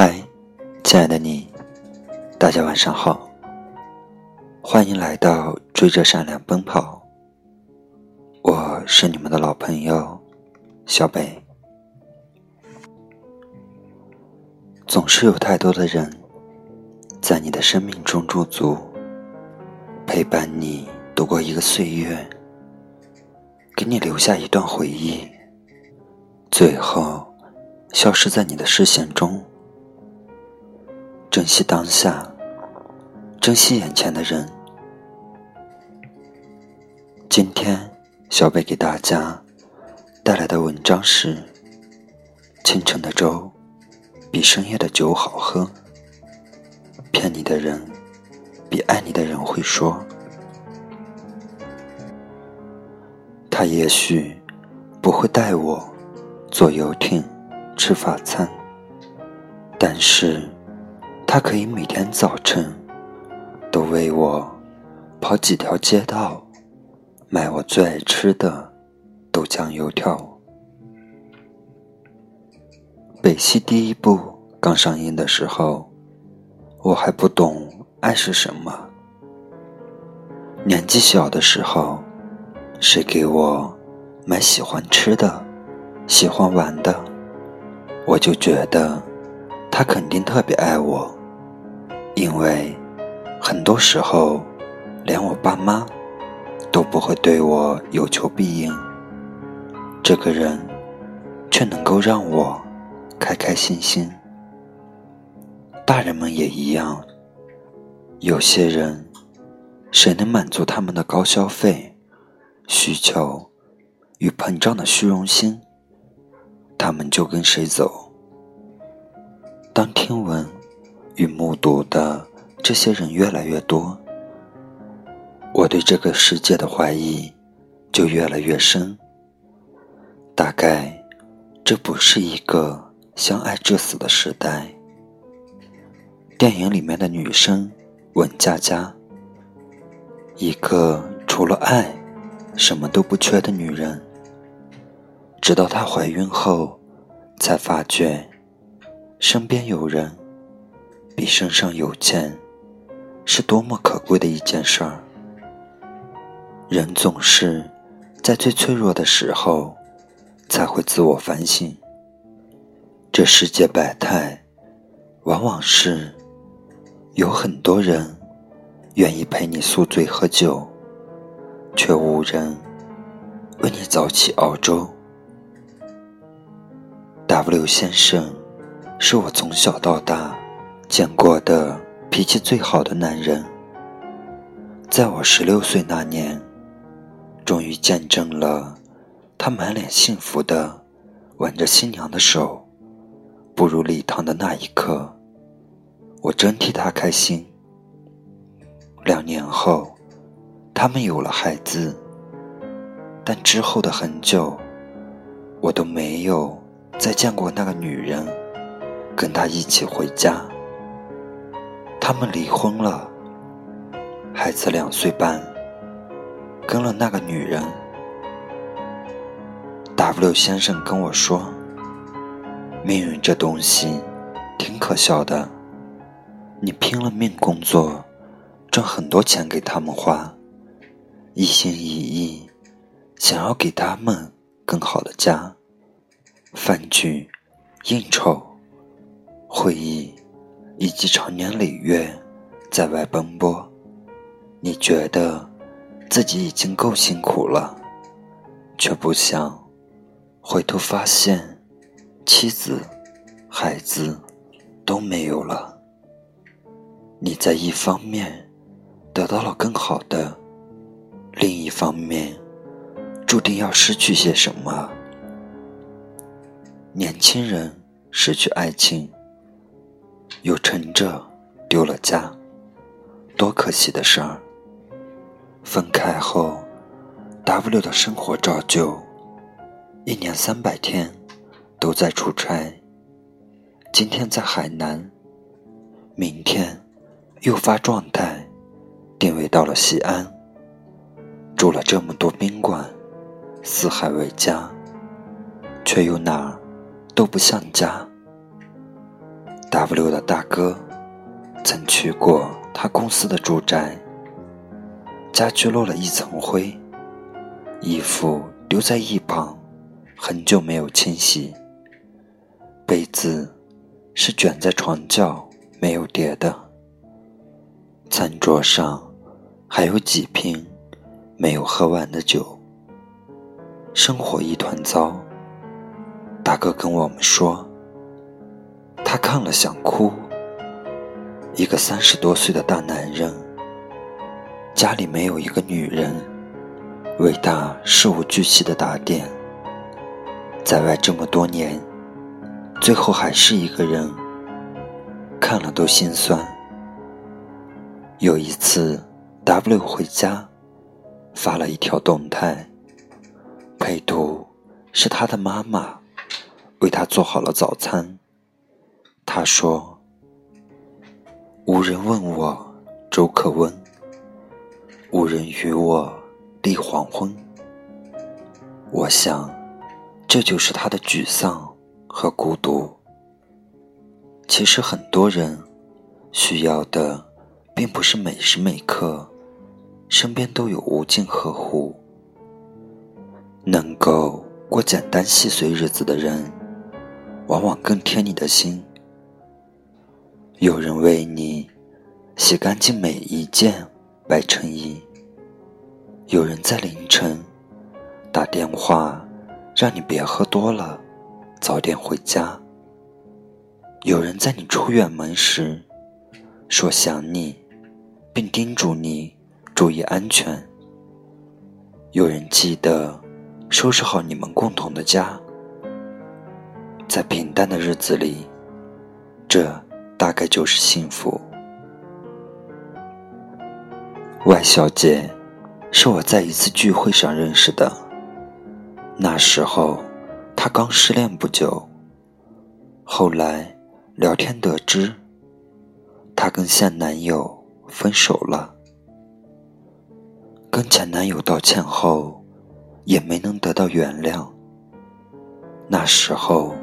嗨，亲爱的你，大家晚上好，欢迎来到追着善良奔跑。我是你们的老朋友小北。总是有太多的人在你的生命中驻足，陪伴你度过一个岁月，给你留下一段回忆，最后消失在你的视线中。珍惜当下，珍惜眼前的人。今天，小贝给大家带来的文章是：清晨的粥比深夜的酒好喝。骗你的人比爱你的人会说。他也许不会带我坐游艇吃法餐，但是。他可以每天早晨都为我跑几条街道，买我最爱吃的豆浆油条。北戏第一部刚上映的时候，我还不懂爱是什么。年纪小的时候，谁给我买喜欢吃的、喜欢玩的，我就觉得他肯定特别爱我。因为很多时候，连我爸妈都不会对我有求必应，这个人却能够让我开开心心。大人们也一样，有些人，谁能满足他们的高消费需求与膨胀的虚荣心，他们就跟谁走。当听闻。与目睹的这些人越来越多，我对这个世界的怀疑就越来越深。大概这不是一个相爱至死的时代。电影里面的女生文佳佳，一个除了爱什么都不缺的女人，直到她怀孕后，才发觉身边有人。比身上有钱，是多么可贵的一件事儿。人总是在最脆弱的时候，才会自我反省。这世界百态，往往是有很多人愿意陪你宿醉喝酒，却无人为你早起熬粥。W 先生，是我从小到大。见过的脾气最好的男人，在我十六岁那年，终于见证了他满脸幸福的挽着新娘的手步入礼堂的那一刻，我真替他开心。两年后，他们有了孩子，但之后的很久，我都没有再见过那个女人跟他一起回家。他们离婚了，孩子两岁半，跟了那个女人。W 先生跟我说：“命运这东西挺可笑的，你拼了命工作，挣很多钱给他们花，一心一意想要给他们更好的家，饭局、应酬、会议。”以及长年累月在外奔波，你觉得自己已经够辛苦了，却不想回头发现妻子、孩子都没有了。你在一方面得到了更好的，另一方面注定要失去些什么。年轻人失去爱情。有成着丢了家，多可惜的事儿。分开后，W 的生活照旧，一年三百天都在出差。今天在海南，明天又发状态，定位到了西安。住了这么多宾馆，四海为家，却又哪儿都不像家。W 的大哥曾去过他公司的住宅，家具落了一层灰，衣服丢在一旁，很久没有清洗，被子是卷在床角没有叠的，餐桌上还有几瓶没有喝完的酒，生活一团糟。大哥跟我们说。他看了想哭。一个三十多岁的大男人，家里没有一个女人为他事无巨细的打点，在外这么多年，最后还是一个人，看了都心酸。有一次，W 回家，发了一条动态，配图是他的妈妈为他做好了早餐。他说：“无人问我粥可温，无人与我立黄昏。”我想，这就是他的沮丧和孤独。其实，很多人需要的，并不是每时每刻身边都有无尽呵护，能够过简单细碎日子的人，往往更贴你的心。有人为你洗干净每一件白衬衣，有人在凌晨打电话让你别喝多了，早点回家。有人在你出远门时说想你，并叮嘱你注意安全。有人记得收拾好你们共同的家，在平淡的日子里，这。大概就是幸福。外小姐是我在一次聚会上认识的，那时候她刚失恋不久。后来聊天得知，她跟现男友分手了，跟前男友道歉后也没能得到原谅。那时候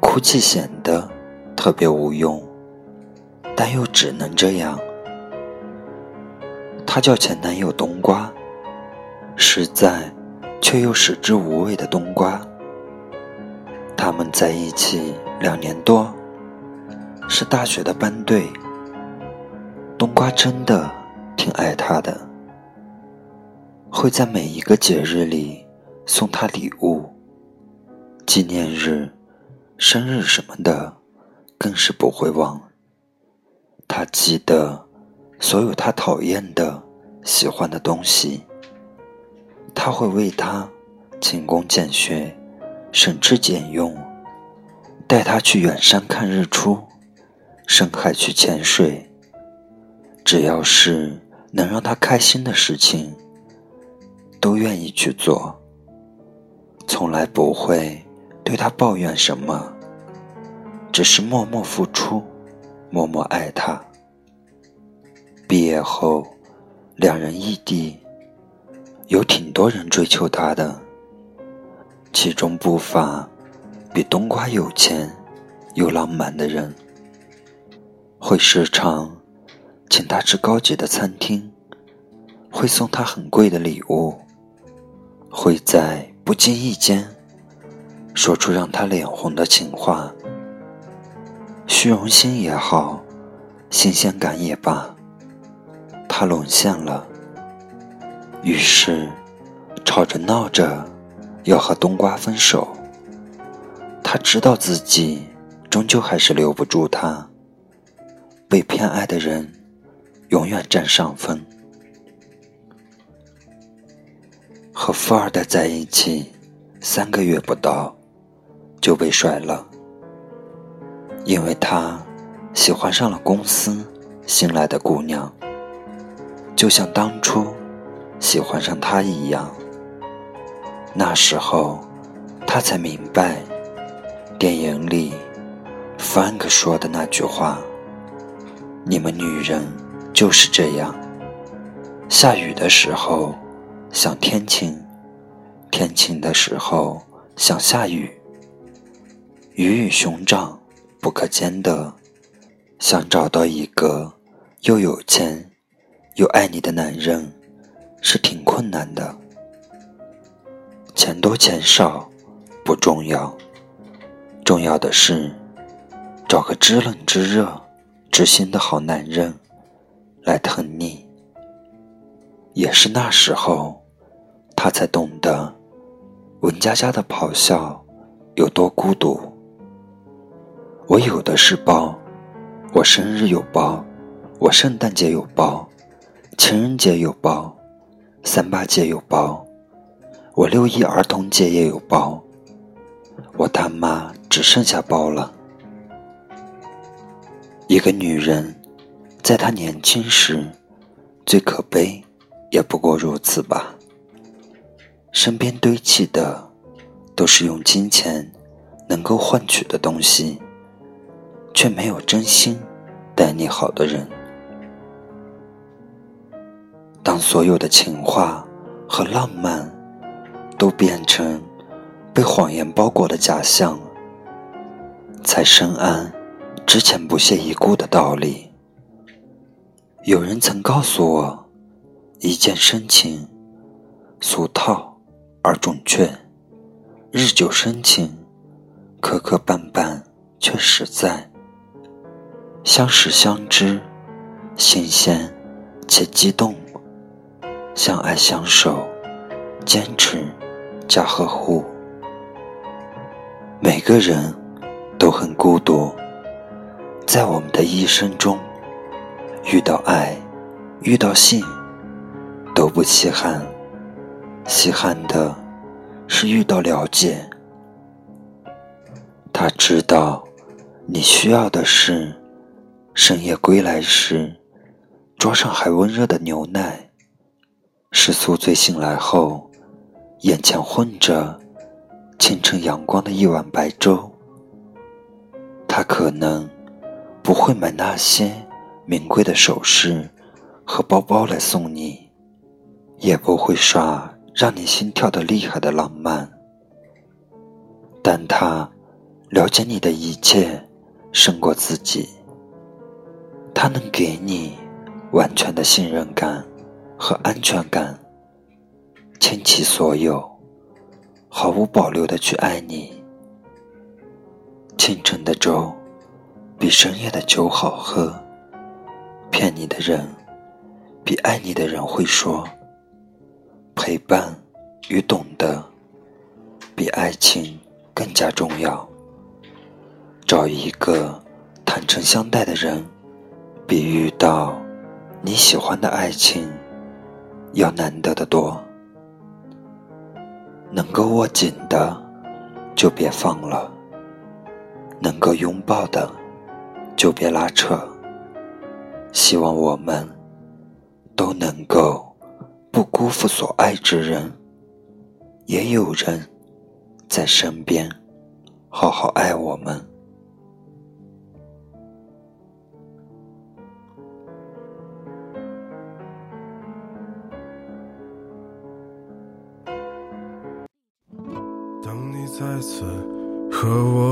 哭泣显得特别无用。但又只能这样。她叫前男友冬瓜，实在却又食之无味的冬瓜。他们在一起两年多，是大学的班队。冬瓜真的挺爱他的，会在每一个节日里送他礼物，纪念日、生日什么的，更是不会忘。他记得所有他讨厌的、喜欢的东西。他会为他勤工俭学、省吃俭用，带他去远山看日出，深海去潜水。只要是能让他开心的事情，都愿意去做。从来不会对他抱怨什么，只是默默付出。默默爱他。毕业后，两人异地，有挺多人追求他的，其中不乏比冬瓜有钱又浪漫的人，会时常请他吃高级的餐厅，会送他很贵的礼物，会在不经意间说出让他脸红的情话。虚荣心也好，新鲜感也罢，他沦陷了。于是，吵着闹着要和冬瓜分手。他知道自己终究还是留不住他。被偏爱的人永远占上风。和富二代在一起三个月不到，就被甩了。因为他喜欢上了公司新来的姑娘，就像当初喜欢上他一样。那时候，他才明白，电影里 Frank 说的那句话：“你们女人就是这样，下雨的时候想天晴，天晴的时候想下雨，鱼与熊掌。”不可兼得，想找到一个又有钱又爱你的男人是挺困难的。钱多钱少不重要，重要的是找个知冷知热、知心的好男人来疼你。也是那时候，他才懂得文佳佳的咆哮有多孤独。我有的是包，我生日有包，我圣诞节有包，情人节有包，三八节有包，我六一儿童节也有包。我他妈只剩下包了。一个女人，在她年轻时，最可悲。也不过如此吧。身边堆砌的都是用金钱能够换取的东西，却没有真心待你好的人。当所有的情话和浪漫都变成被谎言包裹的假象，才深谙之前不屑一顾的道理。有人曾告诉我。一见深情，俗套而准确；日久生情，磕磕绊绊却实在。相识相知，新鲜且激动；相爱相守，坚持加呵护。每个人都很孤独，在我们的一生中，遇到爱，遇到性。都不稀罕，稀罕的是遇到了解。他知道你需要的是深夜归来时桌上还温热的牛奶，是宿醉醒来后眼前混着清晨阳光的一碗白粥。他可能不会买那些名贵的首饰和包包来送你。也不会刷让你心跳的厉害的浪漫，但他了解你的一切胜过自己。他能给你完全的信任感和安全感，倾其所有，毫无保留的去爱你。清晨的粥比深夜的酒好喝，骗你的人比爱你的人会说。陪伴与懂得，比爱情更加重要。找一个坦诚相待的人，比遇到你喜欢的爱情要难得的多。能够握紧的，就别放了；能够拥抱的，就别拉扯。希望我们都能够。不辜负所爱之人，也有人在身边好好爱我们。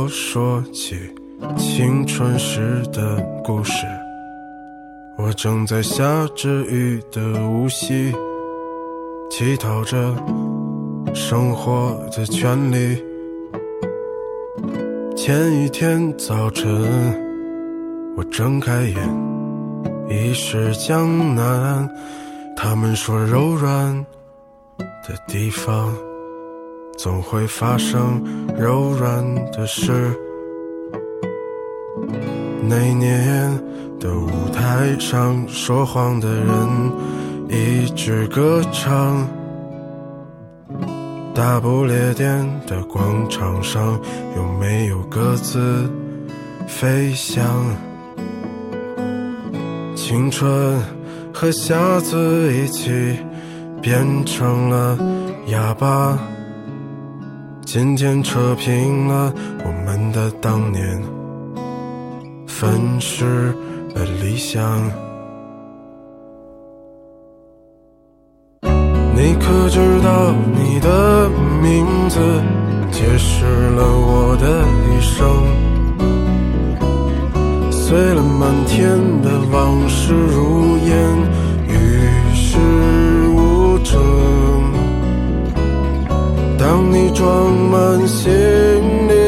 说起青春时的故事，我正在下着雨的无锡。乞讨着生活的权利。前一天早晨，我睁开眼，已是江南。他们说，柔软的地方总会发生柔软的事。那年的舞台上，说谎的人。一直歌唱，大不列颠的广场上有没有鸽子飞翔？青春和瞎子一起变成了哑巴，今天扯平了我们的当年，粉饰了理想。你可知道，你的名字解释了我的一生。碎了满天的往事如烟，与世无争。当你装满行李，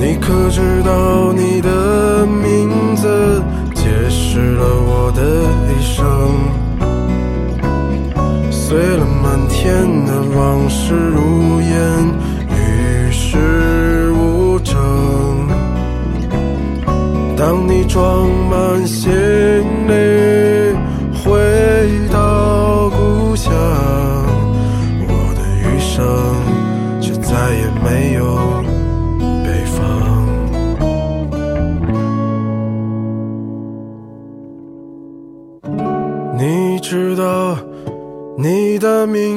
你可知道你的名字解释了我的一生？碎了满天的往事如烟，与世无争。当你装满行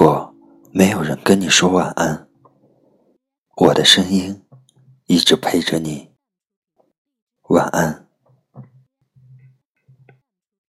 过没有人跟你说晚安，我的声音一直陪着你。晚安。